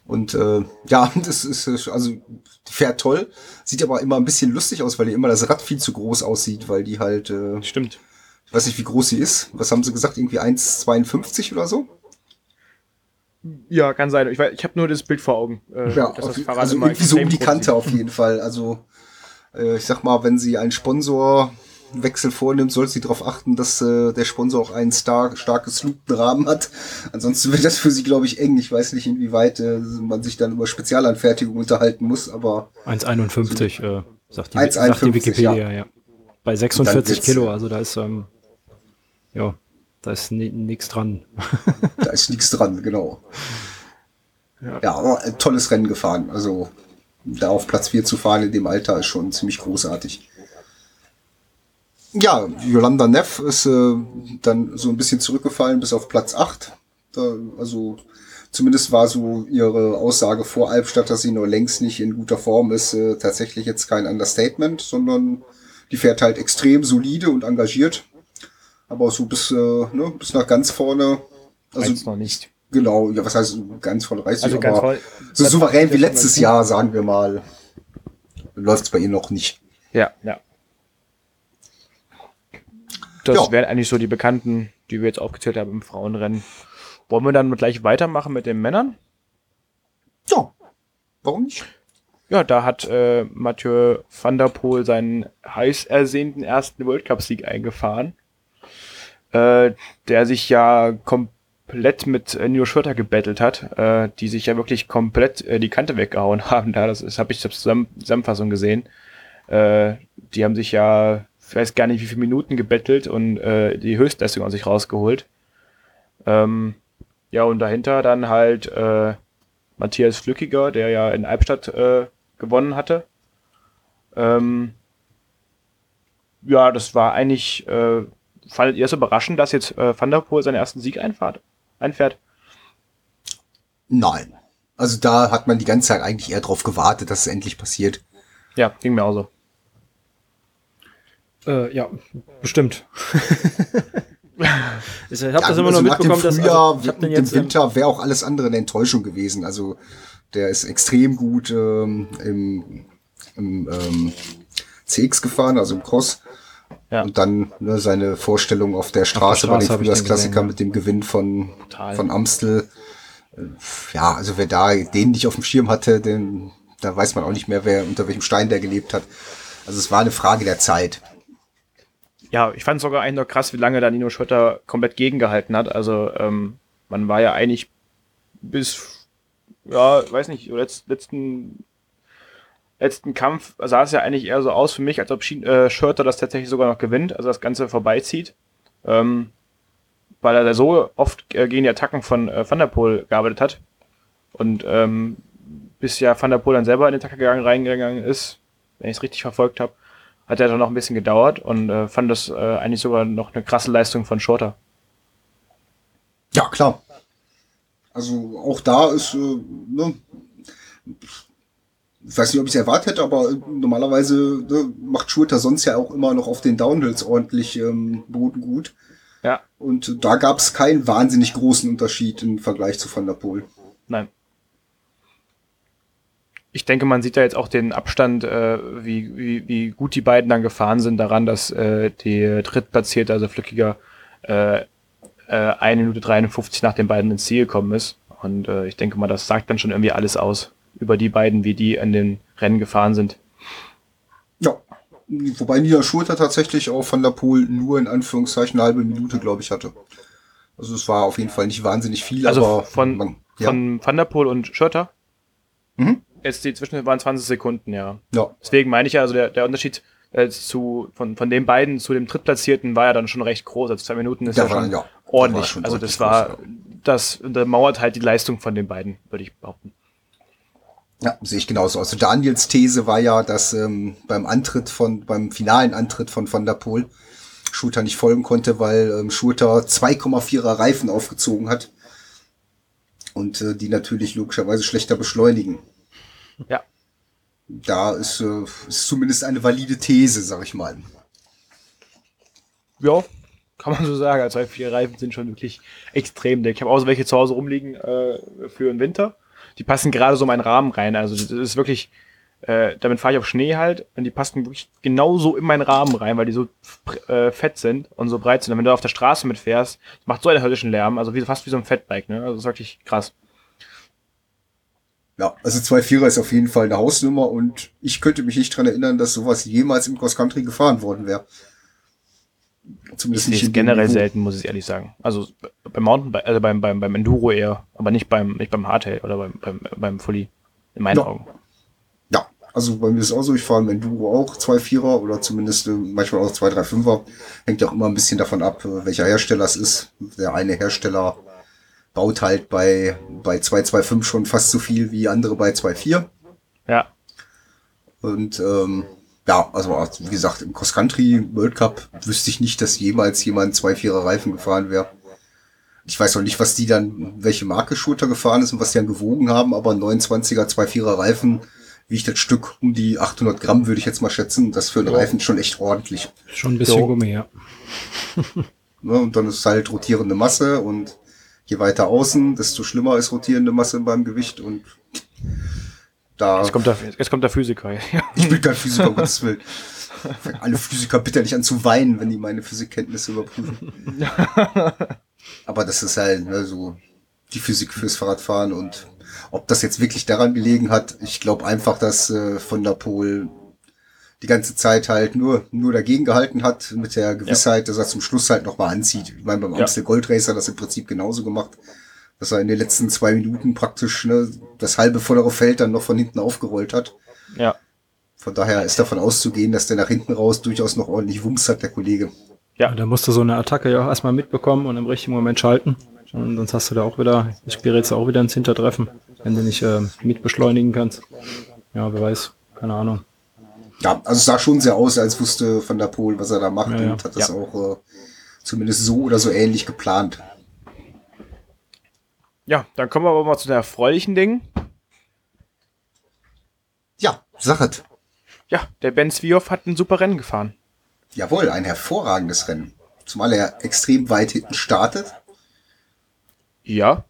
Und äh, ja, das ist also die fährt toll, sieht aber immer ein bisschen lustig aus, weil die immer das Rad viel zu groß aussieht, weil die halt äh, stimmt. Ich weiß nicht, wie groß sie ist. Was haben sie gesagt? Irgendwie 1,52 oder so? Ja, kann sein. Ich, ich habe nur das Bild vor Augen. Äh, ja, auf, also irgendwie so um die Kante auf jeden Fall. Also äh, ich sag mal, wenn sie einen Sponsor Wechsel vornimmt, soll sie darauf achten, dass äh, der Sponsor auch einen star starkes Lupenrahmen hat. Ansonsten wird das für sie, glaube ich, eng. Ich weiß nicht, inwieweit äh, man sich dann über Spezialanfertigung unterhalten muss, aber 1,51 äh, sagt, die, sagt die Wikipedia, ja. ja. Bei 46 Kilo, also da ist ähm, ja, da ist nichts dran. da ist nichts dran, genau. Ja. ja, aber ein tolles Rennen gefahren. Also da auf Platz 4 zu fahren in dem Alter ist schon ziemlich großartig. Ja, Yolanda Neff ist äh, dann so ein bisschen zurückgefallen bis auf Platz 8. Da, also zumindest war so ihre Aussage vor Albstadt, dass sie nur längst nicht in guter Form ist, äh, tatsächlich jetzt kein Understatement, sondern die fährt halt extrem solide und engagiert. Aber so bis, äh, ne, bis nach ganz vorne. Also Reizt noch nicht. Genau, ja, was heißt ganz vorne reißt also ganz voll, so souverän wie letztes Jahr, sagen wir mal, läuft es bei ihr noch nicht. Ja, ja. Das ja. wären eigentlich so die Bekannten, die wir jetzt aufgezählt haben im Frauenrennen. Wollen wir dann gleich weitermachen mit den Männern? Ja, warum nicht? Ja, da hat äh, Mathieu van der Poel seinen heiß ersehnten ersten World Cup-Sieg eingefahren, äh, der sich ja komplett mit äh, Nio Schurter gebettelt hat, äh, die sich ja wirklich komplett äh, die Kante weggehauen haben. Da, das, das habe ich zur Zusammenfassung gesehen. Äh, die haben sich ja ich weiß gar nicht, wie viele Minuten gebettelt und äh, die Höchstleistung aus sich rausgeholt. Ähm, ja, und dahinter dann halt äh, Matthias Flückiger, der ja in Albstadt äh, gewonnen hatte. Ähm, ja, das war eigentlich, äh, fandet ihr es überraschend, dass jetzt äh, Van der Poel seinen ersten Sieg einfahrt, einfährt? Nein. Also da hat man die ganze Zeit eigentlich eher drauf gewartet, dass es endlich passiert. Ja, ging mir auch so. Äh, ja, bestimmt. ich habe ja, das immer also nur mitbekommen, dass Frühjahr, also, ich jetzt im Winter wäre auch alles andere eine Enttäuschung gewesen. Also der ist extrem gut ähm, im, im ähm, CX gefahren, also im Cross. Ja. Und dann ne, seine Vorstellung auf der Straße, auf der Straße bei den Frühjahrsklassiker ja. mit dem Gewinn von, von Amstel. Ja, also wer da den nicht auf dem Schirm hatte, den, da weiß man auch nicht mehr, wer unter welchem Stein der gelebt hat. Also es war eine Frage der Zeit. Ja, ich fand sogar eigentlich noch krass, wie lange da Nino Schurter komplett gegengehalten hat. Also ähm, man war ja eigentlich bis, ja, weiß nicht, letzten letzten Kampf sah es ja eigentlich eher so aus für mich, als ob äh, Schurter das tatsächlich sogar noch gewinnt, also das Ganze vorbeizieht. Ähm, weil er so oft äh, gegen die Attacken von äh, Van der Poel gearbeitet hat. Und ähm, bis ja Van der Poel dann selber in die Attacke gegangen, reingegangen ist, wenn ich es richtig verfolgt habe, hat er dann noch ein bisschen gedauert und äh, fand das äh, eigentlich sogar noch eine krasse Leistung von Shorter. Ja, klar. Also auch da ist, äh, ne, ich weiß nicht, ob ich es erwartet hätte, aber normalerweise ne, macht Schurter sonst ja auch immer noch auf den Downhills ordentlich ähm, Boden gut. Ja. Und da gab es keinen wahnsinnig großen Unterschied im Vergleich zu Van der Poel. Nein. Ich denke, man sieht da jetzt auch den Abstand, äh, wie, wie, wie gut die beiden dann gefahren sind, daran, dass äh, die drittplatzierte, also Flückiger, äh, äh, 1 Minute 53 nach den beiden ins Ziel gekommen ist. Und äh, ich denke mal, das sagt dann schon irgendwie alles aus über die beiden, wie die in den Rennen gefahren sind. Ja, wobei Nia Schulter tatsächlich auch von der Pool nur in Anführungszeichen eine halbe Minute, glaube ich, hatte. Also es war auf jeden Fall nicht wahnsinnig viel, also aber von, man, ja. von Van der Poel und Schurter? Mhm. Jetzt die Zwischen waren 20 Sekunden, ja. ja. Deswegen meine ich ja, also der, der Unterschied äh, zu, von, von den beiden zu dem Drittplatzierten war ja dann schon recht groß. Also zwei Minuten ist ja, ja schon ja, ordentlich. Schon also das war, groß, das untermauert halt die Leistung von den beiden, würde ich behaupten. Ja, sehe ich genauso. Also Daniels These war ja, dass ähm, beim Antritt von, beim finalen Antritt von Van der Poel Shooter nicht folgen konnte, weil ähm, Shooter 2,4er Reifen aufgezogen hat. Und äh, die natürlich logischerweise schlechter beschleunigen. Ja. Da ist, äh, ist zumindest eine valide These, sag ich mal. Ja, kann man so sagen. Also vier Reifen sind schon wirklich extrem dick. Ich habe auch so welche zu Hause rumliegen äh, für den Winter die passen gerade so in meinen Rahmen rein. Also das ist wirklich, äh, damit fahre ich auf Schnee halt und die passen wirklich genauso in meinen Rahmen rein, weil die so äh, fett sind und so breit sind. Und wenn du auf der Straße mitfährst, macht so einen höllischen Lärm, also wie, fast wie so ein Fettbike, ne? Also das ist wirklich krass. Ja, also 2.4er ist auf jeden Fall eine Hausnummer und ich könnte mich nicht dran erinnern, dass sowas jemals im Cross Country gefahren worden wäre. Zumindest nicht generell selten, muss ich ehrlich sagen. Also beim Mountainbike, also beim, beim, beim Enduro eher, aber nicht beim, nicht beim Hardtail oder beim, beim, beim Fully, in meinen ja. Augen. Ja, also bei mir ist es auch so, ich fahre im Enduro auch 2,4er oder zumindest äh, manchmal auch 2,3,5er. Hängt ja auch immer ein bisschen davon ab, äh, welcher Hersteller es ist. Der eine Hersteller baut halt bei, bei 2,25 schon fast so viel wie andere bei 2,4. Ja. Und ähm, ja, also wie gesagt, im Cross Country World Cup wüsste ich nicht, dass jemals jemand zwei Vierer Reifen gefahren wäre. Ich weiß auch nicht, was die dann, welche Marke Shooter gefahren ist und was die dann gewogen haben, aber 29er, zwei Vierer Reifen wiegt das Stück um die 800 Gramm, würde ich jetzt mal schätzen. Das für einen. Reifen schon echt ordentlich. Schon ein bisschen so. Gummi, ja. ne, und dann ist halt rotierende Masse und je weiter außen, desto schlimmer ist rotierende Masse beim Gewicht und da, jetzt, kommt der, jetzt kommt der Physiker. Ja. Ich bin kein Physiker, um Gottes Willen. Alle Physiker bitterlich an zu weinen, wenn die meine Physikkenntnisse überprüfen. Aber das ist halt ne, so die Physik fürs Fahrradfahren und ob das jetzt wirklich daran gelegen hat, ich glaube einfach, dass äh, von der Pol die ganze Zeit halt nur, nur dagegen gehalten hat, mit der Gewissheit, ja. dass er zum Schluss halt nochmal anzieht. Ich meine, beim ja. Amstel Gold Racer das im Prinzip genauso gemacht dass er in den letzten zwei Minuten praktisch ne, das halbe vordere Feld dann noch von hinten aufgerollt hat. Ja. Von daher ist davon auszugehen, dass der nach hinten raus durchaus noch ordentlich Wumms hat, der Kollege. Ja, da musst du so eine Attacke ja auch erstmal mitbekommen und im richtigen Moment schalten. Und sonst hast du da auch wieder, ich gerät auch wieder ins Hintertreffen, wenn du nicht äh, mitbeschleunigen kannst. Ja, wer weiß, keine Ahnung. Ja, also es sah schon sehr aus, als wusste Van der Poel, was er da macht ja, ja. und hat das ja. auch äh, zumindest so oder so ähnlich geplant. Ja, dann kommen wir aber mal zu den erfreulichen Dingen. Ja, Sachet. Ja, der Ben Svioff hat ein super Rennen gefahren. Jawohl, ein hervorragendes Rennen. Zumal er extrem weit hinten startet. Ja.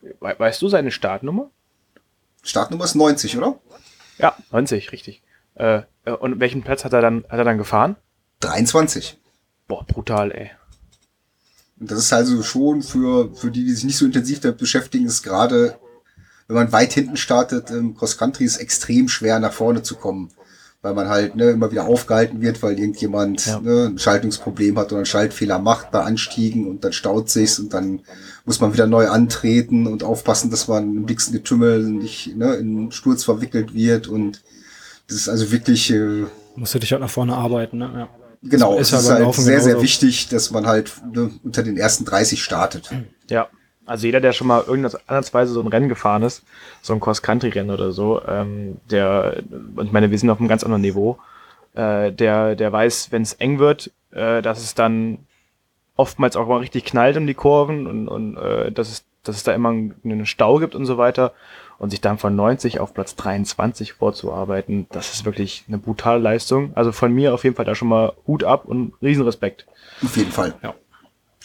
We weißt du seine Startnummer? Startnummer ist 90, oder? Ja, 90, richtig. Äh, und welchen Platz hat er dann, hat er dann gefahren? 23. Boah, brutal, ey. Und das ist also schon für, für die, die sich nicht so intensiv damit beschäftigen, ist gerade, wenn man weit hinten startet im Cross Country, ist extrem schwer nach vorne zu kommen weil man halt ne, immer wieder aufgehalten wird, weil irgendjemand ja. ne, ein Schaltungsproblem hat oder einen Schaltfehler macht bei Anstiegen und dann staut sich's und dann muss man wieder neu antreten und aufpassen, dass man im dicksten Getümmel nicht ne, in Sturz verwickelt wird und das ist also wirklich äh, musst du dich halt nach vorne arbeiten, ne? Ja. Genau, es ist, ist halt sehr, sehr wichtig, dass man halt ne, unter den ersten 30 startet. Ja, also jeder, der schon mal irgendwas andersweise so ein Rennen gefahren ist, so ein Cross-Country-Rennen oder so, ähm, der, und ich meine, wir sind auf einem ganz anderen Niveau, äh, der, der weiß, wenn es eng wird, äh, dass es dann oftmals auch mal richtig knallt um die Kurven und, und äh, dass, es, dass es da immer einen Stau gibt und so weiter. Und sich dann von 90 auf Platz 23 vorzuarbeiten, das ist wirklich eine brutale Leistung. Also von mir auf jeden Fall da schon mal Hut ab und Riesenrespekt. Auf jeden Fall. Ja.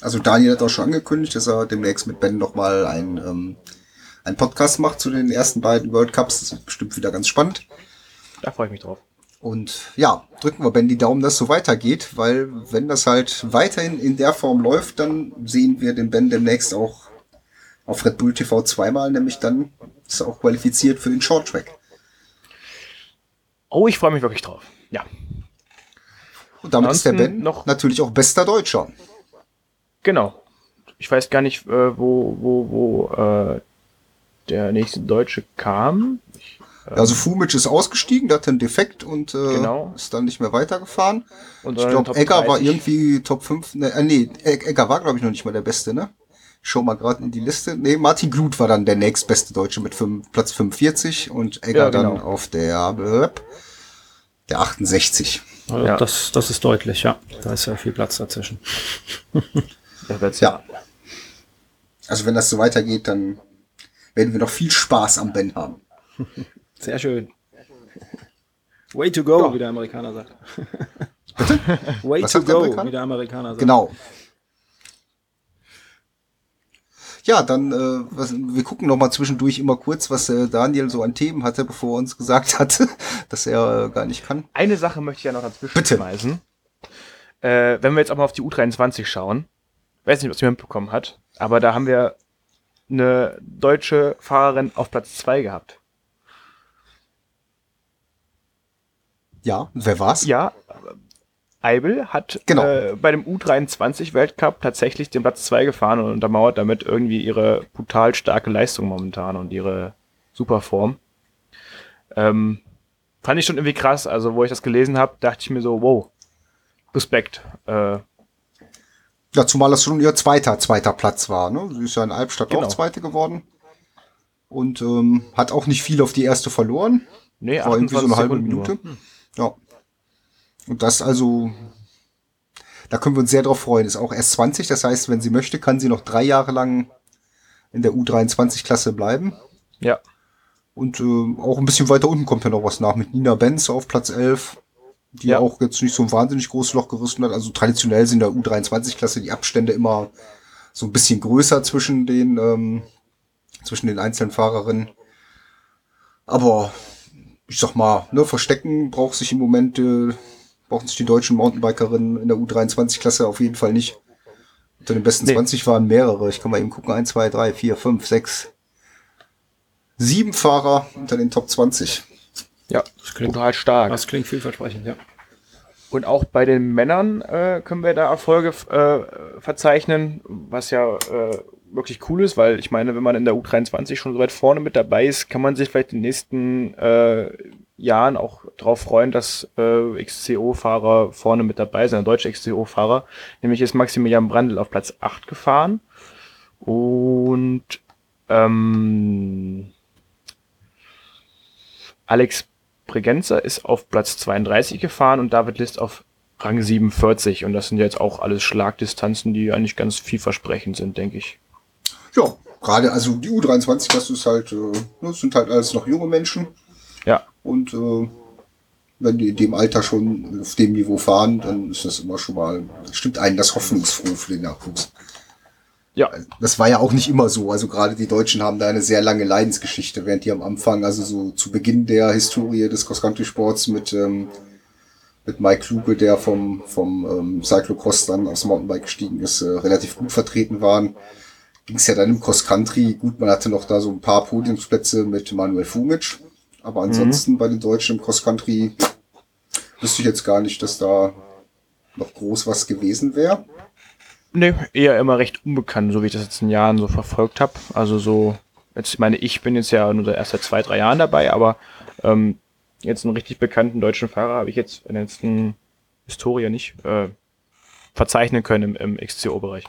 Also Daniel hat auch schon angekündigt, dass er demnächst mit Ben nochmal ein, ähm, ein Podcast macht zu den ersten beiden World Cups. Das ist bestimmt wieder ganz spannend. Da freue ich mich drauf. Und ja, drücken wir Ben die Daumen, dass es so weitergeht, weil wenn das halt weiterhin in der Form läuft, dann sehen wir den Ben demnächst auch auf Red Bull TV zweimal, nämlich dann ist er auch qualifiziert für den Short Track. Oh, ich freue mich wirklich drauf. Ja. Und damit Ansonsten ist der Ben noch natürlich auch bester Deutscher. Genau. Ich weiß gar nicht, äh, wo, wo, wo äh, der nächste Deutsche kam. Ich, ähm, also Fumic ist ausgestiegen, der hatte einen Defekt und äh, genau. ist dann nicht mehr weitergefahren. Und ich glaube, Egger war irgendwie Top 5. Ne, äh, nee, Egger war, glaube ich, noch nicht mal der Beste, ne? Schau mal gerade in die Liste. Nee, Martin Glut war dann der nächstbeste Deutsche mit 5, Platz 45 und Egger ja, genau. dann auf der, der 68. Also ja. das, das ist deutlich, ja. Da ist ja viel Platz dazwischen. ja. Also wenn das so weitergeht, dann werden wir noch viel Spaß am Ben haben. Sehr schön. Way to go, ja. wie der Amerikaner sagt. Bitte? Way Was to go, wie der Amerikaner sagt. Genau. Ja, dann äh, was, wir gucken noch mal zwischendurch immer kurz, was äh, Daniel so an Themen hatte, bevor er uns gesagt hatte, dass er äh, gar nicht kann. Eine Sache möchte ich ja noch dazwischen Bitte. schmeißen. Äh, wenn wir jetzt auch mal auf die U23 schauen, weiß nicht, was ihr mitbekommen hat, aber da haben wir eine deutsche Fahrerin auf Platz 2 gehabt. Ja, wer war's? Ja, Eibel hat genau. äh, bei dem U23 Weltcup tatsächlich den Platz 2 gefahren und untermauert damit irgendwie ihre brutal starke Leistung momentan und ihre Superform. Ähm, fand ich schon irgendwie krass. Also, wo ich das gelesen habe, dachte ich mir so, wow, Respekt. Äh, ja, zumal das schon ihr zweiter, zweiter Platz war. Ne? Sie ist ja in Albstadt genau. auch Zweite geworden. Und ähm, hat auch nicht viel auf die erste verloren. Nee, war irgendwie so eine halbe Minute. Hm. Ja. Und das also, da können wir uns sehr drauf freuen. Ist auch erst 20, das heißt, wenn sie möchte, kann sie noch drei Jahre lang in der U23-Klasse bleiben. Ja. Und äh, auch ein bisschen weiter unten kommt ja noch was nach mit Nina Benz auf Platz 11 die ja. auch jetzt nicht so ein wahnsinnig großes Loch gerissen hat. Also traditionell sind in der U23-Klasse die Abstände immer so ein bisschen größer zwischen den, ähm, zwischen den einzelnen Fahrerinnen. Aber ich sag mal, ne, verstecken braucht sich im Moment, äh, brauchen sich die deutschen Mountainbikerinnen in der U23-Klasse auf jeden Fall nicht. Unter den besten nee. 20 waren mehrere. Ich kann mal eben gucken. 1, 2, 3, 4, 5, 6, sieben Fahrer unter den Top 20. Ja, das klingt total stark. Das klingt vielversprechend, ja. Und auch bei den Männern äh, können wir da Erfolge äh, verzeichnen, was ja äh, wirklich cool ist, weil ich meine, wenn man in der U23 schon so weit vorne mit dabei ist, kann man sich vielleicht den nächsten äh, Jahren auch darauf freuen, dass äh, XCO-Fahrer vorne mit dabei sind, deutsche XCO-Fahrer. Nämlich ist Maximilian Brandl auf Platz 8 gefahren und ähm, Alex Bregenzer ist auf Platz 32 gefahren und David List auf Rang 47. Und das sind jetzt auch alles Schlagdistanzen, die eigentlich ganz vielversprechend sind, denke ich. Ja, gerade, also die U23, das ist halt, äh, das sind halt alles noch junge Menschen. Ja. Und äh, wenn die in dem Alter schon auf dem Niveau fahren, dann ist das immer schon mal, stimmt einen das hoffnungsfroh für den Nachwuchs. Ja. Das war ja auch nicht immer so. Also gerade die Deutschen haben da eine sehr lange Leidensgeschichte, während die am Anfang, also so zu Beginn der Historie des Cross-Country-Sports mit, ähm, mit Mike Kluge, der vom, vom ähm, Cyclocross dann aufs Mountainbike gestiegen ist, äh, relativ gut vertreten waren. Ging es ja dann im Cross Country. Gut, man hatte noch da so ein paar Podiumsplätze mit Manuel Fumic. Aber ansonsten mhm. bei den Deutschen im Cross Country wüsste ich jetzt gar nicht, dass da noch groß was gewesen wäre. Nee, eher immer recht unbekannt, so wie ich das jetzt in Jahren so verfolgt habe. Also so, jetzt meine ich bin jetzt ja nur erst seit zwei, drei Jahren dabei, aber ähm, jetzt einen richtig bekannten deutschen Fahrer habe ich jetzt in der letzten Historie nicht äh, verzeichnen können im, im XCO-Bereich.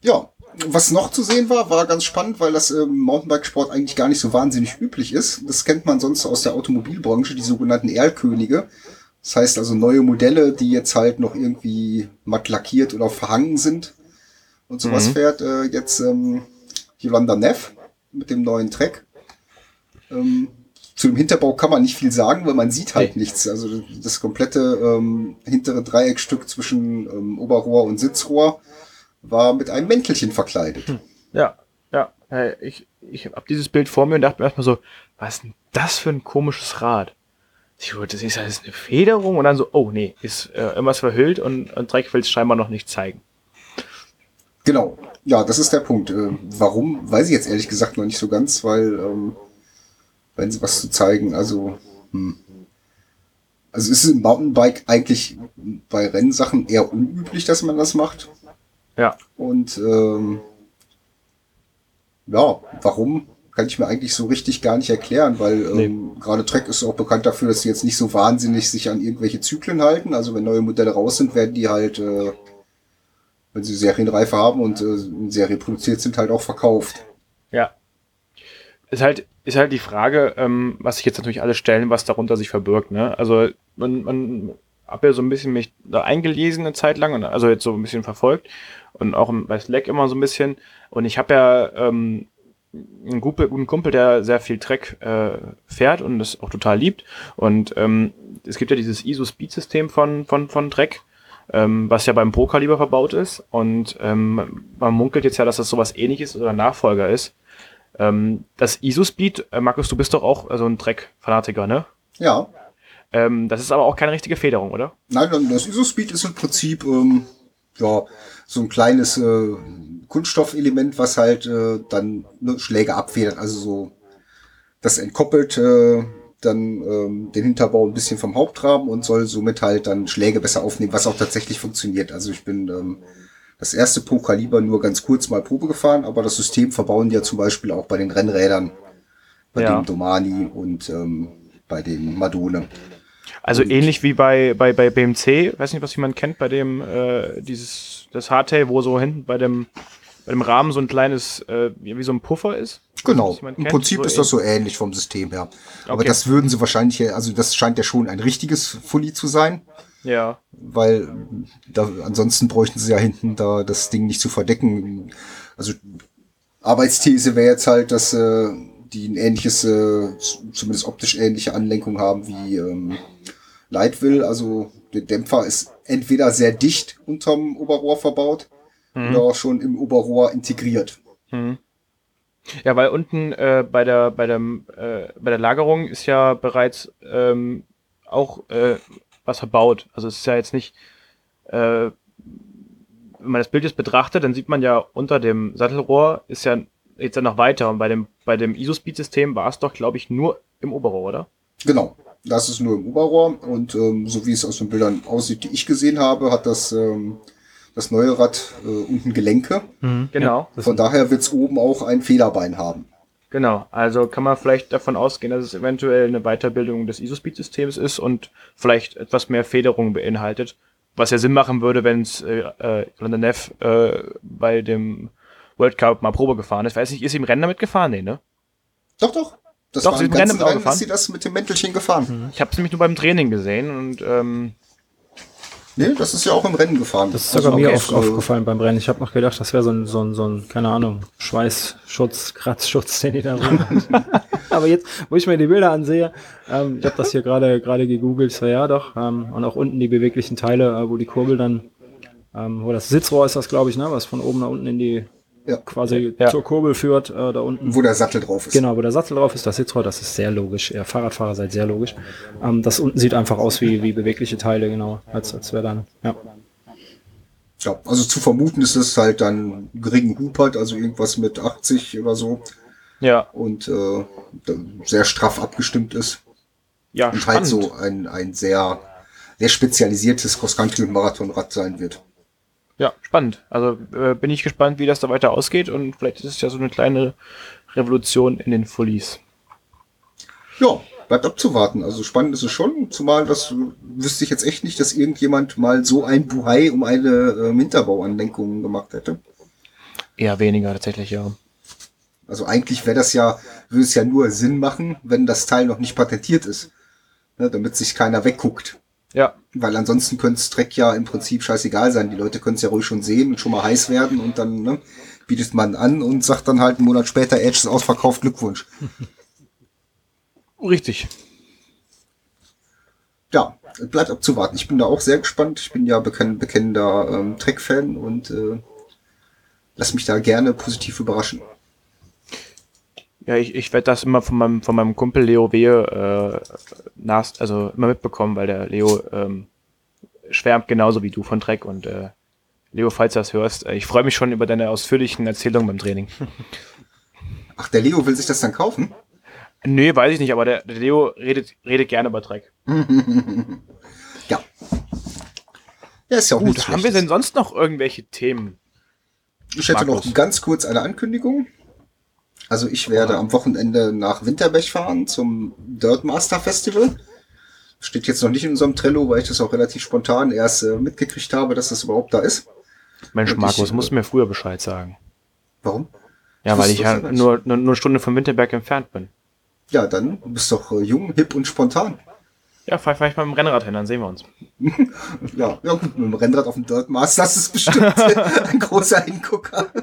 Ja, was noch zu sehen war, war ganz spannend, weil das im Mountainbikesport eigentlich gar nicht so wahnsinnig üblich ist. Das kennt man sonst aus der Automobilbranche, die sogenannten Erlkönige. Das heißt also neue Modelle, die jetzt halt noch irgendwie matt lackiert oder verhangen sind und sowas mhm. fährt äh, jetzt ähm, Yolanda Neff mit dem neuen Track. Ähm, zu dem Hinterbau kann man nicht viel sagen, weil man sieht halt nee. nichts. Also das komplette ähm, hintere Dreieckstück zwischen ähm, Oberrohr und Sitzrohr war mit einem Mäntelchen verkleidet. Hm. Ja, ja. Ich, ich habe dieses Bild vor mir und dachte mir erstmal so, was ist denn das für ein komisches Rad? Ich wollte, das ist das eine Federung und dann so, oh nee, ist äh, irgendwas verhüllt und, und Dreck will es scheinbar noch nicht zeigen. Genau, ja, das ist der Punkt. Äh, warum, weiß ich jetzt ehrlich gesagt noch nicht so ganz, weil ähm, wenn sie was zu zeigen. Also, hm. also ist es im Mountainbike eigentlich bei Rennsachen eher unüblich, dass man das macht. Ja. Und ähm, ja, warum kann ich mir eigentlich so richtig gar nicht erklären, weil ähm, nee. gerade Trek ist auch bekannt dafür, dass sie jetzt nicht so wahnsinnig sich an irgendwelche Zyklen halten. Also wenn neue Modelle raus sind, werden die halt, äh, wenn sie Serienreife haben und äh, in Serie produziert sind, halt auch verkauft. Ja. Ist halt, ist halt die Frage, ähm, was sich jetzt natürlich alle stellen, was darunter sich verbirgt. Ne? Also man, man habe ja so ein bisschen mich da eingelesen eine Zeit lang und also jetzt so ein bisschen verfolgt und auch bei Slack immer so ein bisschen. Und ich habe ja ähm, einen guten Kumpel, der sehr viel Track äh, fährt und das auch total liebt. Und ähm, es gibt ja dieses ISO-Speed-System von, von, von Trek, ähm, was ja beim Pro-Kaliber verbaut ist. Und ähm, man munkelt jetzt ja, dass das sowas ähnliches oder Nachfolger ist. Ähm, das ISO-Speed, äh, Markus, du bist doch auch so ein Track-Fanatiker, ne? Ja. Ähm, das ist aber auch keine richtige Federung, oder? Nein, das ISO-Speed ist im Prinzip ähm, ja, so ein kleines äh, Kunststoffelement, was halt äh, dann ne, Schläge abfedert. Also so, das entkoppelt äh, dann ähm, den Hinterbau ein bisschen vom Hauptrahmen und soll somit halt dann Schläge besser aufnehmen, was auch tatsächlich funktioniert. Also ich bin ähm, das erste Pro-Kaliber nur ganz kurz mal Probe gefahren, aber das System verbauen die ja zum Beispiel auch bei den Rennrädern, bei ja. dem Domani und ähm, bei den Madone. Also und ähnlich wie bei, bei, bei BMC, weiß nicht, was jemand kennt, bei dem äh, dieses das Hardtail, wo so hinten bei dem bei dem Rahmen so ein kleines, äh, wie so ein Puffer ist. Genau. Im Prinzip so ist das so ähnlich vom System her. Aber okay. das würden sie wahrscheinlich, also das scheint ja schon ein richtiges Fully zu sein. Ja. Weil da, ansonsten bräuchten sie ja hinten da das Ding nicht zu verdecken. Also Arbeitsthese wäre jetzt halt, dass äh, die ein ähnliches, äh, zumindest optisch ähnliche Anlenkung haben wie ähm, Lightwill. Also der Dämpfer ist entweder sehr dicht unterm Oberrohr verbaut mhm. oder auch schon im Oberrohr integriert. Mhm. Ja, weil unten äh, bei der bei der äh, bei der Lagerung ist ja bereits ähm, auch äh, was verbaut. Also es ist ja jetzt nicht, äh, wenn man das Bild jetzt betrachtet, dann sieht man ja unter dem Sattelrohr ist ja jetzt ja noch weiter. Und bei dem, bei dem ISO-Speed-System war es doch, glaube ich, nur im Oberrohr, oder? Genau. Das ist nur im Oberrohr und ähm, so wie es aus den Bildern aussieht, die ich gesehen habe, hat das ähm, das neue Rad äh, unten Gelenke. Mhm, genau. Von daher wird es oben auch ein Federbein haben. Genau, also kann man vielleicht davon ausgehen, dass es eventuell eine Weiterbildung des ISO-Speed-Systems ist und vielleicht etwas mehr Federung beinhaltet, was ja Sinn machen würde, wenn es äh, äh, Neff äh, bei dem World Cup mal Probe gefahren ist. Weiß nicht, ist sie im Rennen damit gefahren? Nee, ne? Doch, doch. Das doch, sie im Rennen Rennen ist sie das mit dem Mäntelchen gefahren. Mhm. Ich habe es nämlich nur beim Training gesehen und ähm, Nee, das ist ja auch im Rennen gefahren. Das ist sogar also, mir okay, auf, aufgefallen beim Rennen. Ich habe noch gedacht, das wäre so ein, so, ein, so ein, keine Ahnung, Schweißschutz, Kratzschutz, den die da rum Aber jetzt, wo ich mir die Bilder ansehe, ähm, ich habe das hier gerade gerade gegoogelt, so ja doch, ähm, und auch unten die beweglichen Teile, äh, wo die Kurbel dann, ähm, wo das Sitzrohr ist das, glaube ich, ne, was von oben nach unten in die ja. quasi ja. zur Kurbel führt, äh, da unten. Wo der Sattel drauf ist. Genau, wo der Sattel drauf ist, das Sitzrohr, das ist sehr logisch. Ihr Fahrradfahrer seid sehr logisch. Ähm, das unten sieht einfach aus wie, wie bewegliche Teile, genau, als, als wäre dann, ja. Ja, also zu vermuten ist es halt dann geringen Hupert, also irgendwas mit 80 oder so. Ja. Und äh, sehr straff abgestimmt ist. Ja, und halt spannend. halt so ein, ein sehr, sehr spezialisiertes Cross-Country- und Marathonrad sein wird. Ja, spannend. Also äh, bin ich gespannt, wie das da weiter ausgeht und vielleicht ist es ja so eine kleine Revolution in den Fullies. Ja, bleibt abzuwarten. Also spannend ist es schon, zumal das wüsste ich jetzt echt nicht, dass irgendjemand mal so ein Buhai um eine äh, Winterbauanlenkung gemacht hätte. Eher weniger tatsächlich, ja. Also eigentlich wäre das ja, würde es ja nur Sinn machen, wenn das Teil noch nicht patentiert ist. Ne, damit sich keiner wegguckt. Ja. Weil ansonsten könnte es Dreck ja im Prinzip scheißegal sein. Die Leute können es ja ruhig schon sehen und schon mal heiß werden und dann ne, bietet man an und sagt dann halt einen Monat später, Edge ist ausverkauft, Glückwunsch. Richtig. Ja, bleibt abzuwarten. Ich bin da auch sehr gespannt. Ich bin ja bekenn bekennender ähm, Trek-Fan und äh, lass mich da gerne positiv überraschen. Ja, ich, ich werde das immer von meinem, von meinem Kumpel Leo Wehe äh, nach, also immer mitbekommen, weil der Leo ähm, schwärmt genauso wie du von Trek und äh, Leo, falls du das hörst, äh, ich freue mich schon über deine ausführlichen Erzählungen beim Training. Ach, der Leo will sich das dann kaufen? Nee, weiß ich nicht, aber der, der Leo redet, redet gerne über Trek. ja. Ja, ist ja auch Gut, haben wir denn sonst noch irgendwelche Themen? Ich hätte Markus. noch ganz kurz eine Ankündigung. Also ich werde am Wochenende nach Winterbech fahren zum Dirt Master Festival. Steht jetzt noch nicht in unserem Trello, weil ich das auch relativ spontan erst äh, mitgekriegt habe, dass das überhaupt da ist. Mensch, Markus, ich, musst du mir früher Bescheid sagen. Warum? Ja, weil ich ja nur, nur, eine Stunde von Winterberg entfernt bin. Ja, dann du bist doch äh, jung, hip und spontan. Ja, fahr vielleicht mal mit dem Rennrad hin, dann sehen wir uns. ja, ja gut, mit dem Rennrad auf dem Dirt Master, das ist bestimmt ein großer Hingucker.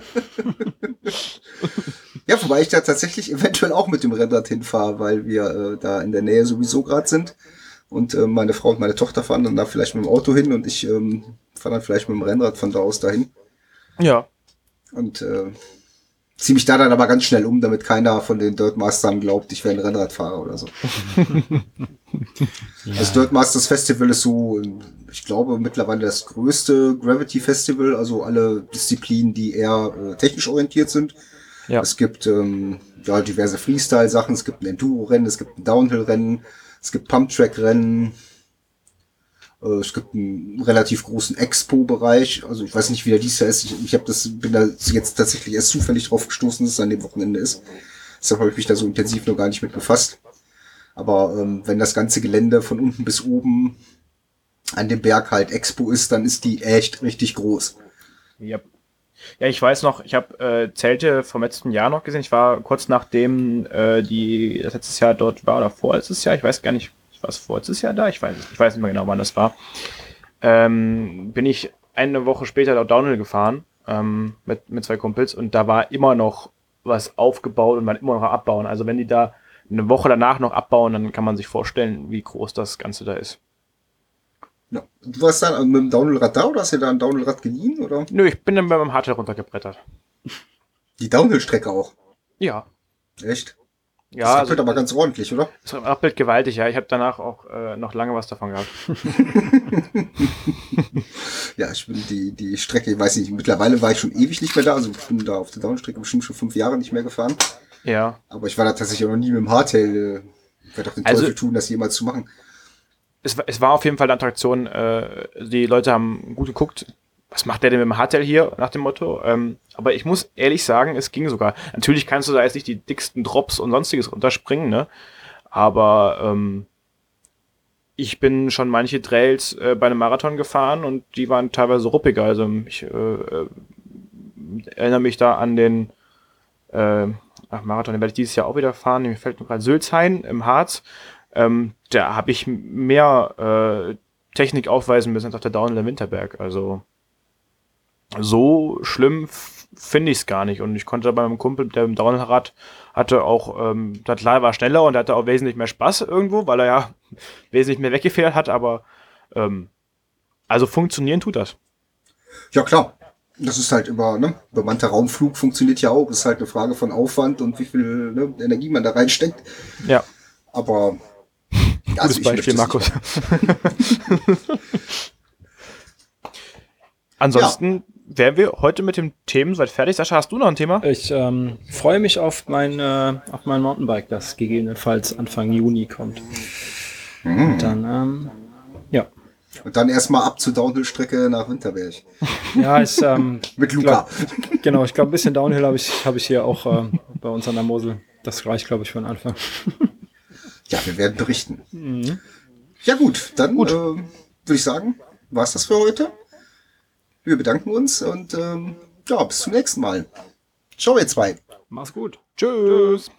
ja, wobei ich da tatsächlich eventuell auch mit dem Rennrad hinfahre, weil wir äh, da in der Nähe sowieso gerade sind. Und äh, meine Frau und meine Tochter fahren dann da vielleicht mit dem Auto hin und ich ähm, fahre dann vielleicht mit dem Rennrad von da aus dahin. Ja. Und äh, ziehe mich da dann aber ganz schnell um, damit keiner von den Dirtmastern glaubt, ich wäre ein Rennradfahrer oder so. ja. Das Dirtmasters Festival ist so, ich glaube, mittlerweile das größte Gravity Festival, also alle Disziplinen, die eher äh, technisch orientiert sind. Ja. Es gibt ähm, ja, diverse Freestyle-Sachen, es gibt ein Enduro-Rennen, es gibt ein Downhill-Rennen, es gibt Pump-Track-Rennen, äh, es gibt einen relativ großen Expo-Bereich. Also ich weiß nicht, wie der dies Jahr ist. Ich, ich hab das, bin da jetzt tatsächlich erst zufällig drauf gestoßen, dass es an dem Wochenende ist. Deshalb habe ich mich da so intensiv noch gar nicht mit befasst. Aber ähm, wenn das ganze Gelände von unten bis oben an dem Berg halt Expo ist, dann ist die echt richtig groß. Yep. Ja, ich weiß noch, ich habe äh, Zelte vom letzten Jahr noch gesehen. Ich war kurz nachdem äh, die das letztes Jahr dort war oder vorletztes Jahr, ich weiß gar nicht, was vorletztes Jahr da, ich weiß, ich weiß nicht mehr genau, wann das war, ähm, bin ich eine Woche später dort Downhill gefahren ähm, mit, mit zwei Kumpels und da war immer noch was aufgebaut und man immer noch abbauen. Also wenn die da eine Woche danach noch abbauen, dann kann man sich vorstellen, wie groß das Ganze da ist. Ja. Du warst dann mit dem Downhill-Rad da oder hast du da ein Downhill-Rad geliehen? Oder? Nö, ich bin dann bei meinem Hardtail runtergebrettert. Die Downhill-Strecke auch? Ja. Echt? Ja, das rappelt also, aber ganz ordentlich, oder? Das rappelt gewaltig, ja. Ich habe danach auch äh, noch lange was davon gehabt. ja, ich bin die, die Strecke, ich weiß nicht, mittlerweile war ich schon ewig nicht mehr da. Also ich bin da auf der Downstrecke bestimmt schon fünf Jahre nicht mehr gefahren. Ja. Aber ich war da tatsächlich auch noch nie mit dem Hardtail. Äh, ich werde doch den also, Teufel tun, das jemals zu machen. Es, es war auf jeden Fall eine Attraktion. Äh, die Leute haben gut geguckt was macht der denn mit dem Hardtail hier, nach dem Motto. Ähm, aber ich muss ehrlich sagen, es ging sogar. Natürlich kannst du da jetzt nicht die dicksten Drops und sonstiges runterspringen, ne? Aber ähm, ich bin schon manche Trails äh, bei einem Marathon gefahren und die waren teilweise ruppiger. Also ich äh, äh, erinnere mich da an den äh, ach, Marathon, den werde ich dieses Jahr auch wieder fahren. Mir fällt nur gerade Sülzhain im Harz. Ähm, da habe ich mehr äh, Technik aufweisen müssen als auf der Downhill Winterberg. Also so schlimm finde ich es gar nicht. Und ich konnte bei meinem Kumpel, der im Downrad hatte, auch, ähm, der klar war schneller und hatte auch wesentlich mehr Spaß irgendwo, weil er ja wesentlich mehr weggefehlt hat, aber ähm, also funktionieren tut das. Ja, klar. Das ist halt immer, ne? Bemannter Raumflug funktioniert ja auch. Ist halt eine Frage von Aufwand und wie viel ne, Energie man da reinsteckt. Ja. Aber Gutes also Beispiel, Markus. Ansonsten ja. wären wir heute mit dem Themen soweit fertig. Sascha, hast du noch ein Thema? Ich ähm, freue mich auf mein, äh, auf mein Mountainbike, das gegebenenfalls Anfang Juni kommt. Mhm. Und dann, ähm, ja. Und dann erstmal ab zur Downhill-Strecke nach Winterberg. Ja, ist, ähm, mit Luca. Glaub, genau, ich glaube, ein bisschen Downhill habe ich, hab ich hier auch äh, bei uns an der Mosel. Das reicht, glaube ich, für den Anfang. Ja, wir werden berichten. Mhm. Ja gut, dann gut. Äh, würde ich sagen, war es das für heute. Wir bedanken uns und ähm, ja, bis zum nächsten Mal. Ciao, ihr zwei. Mach's gut. Tschüss.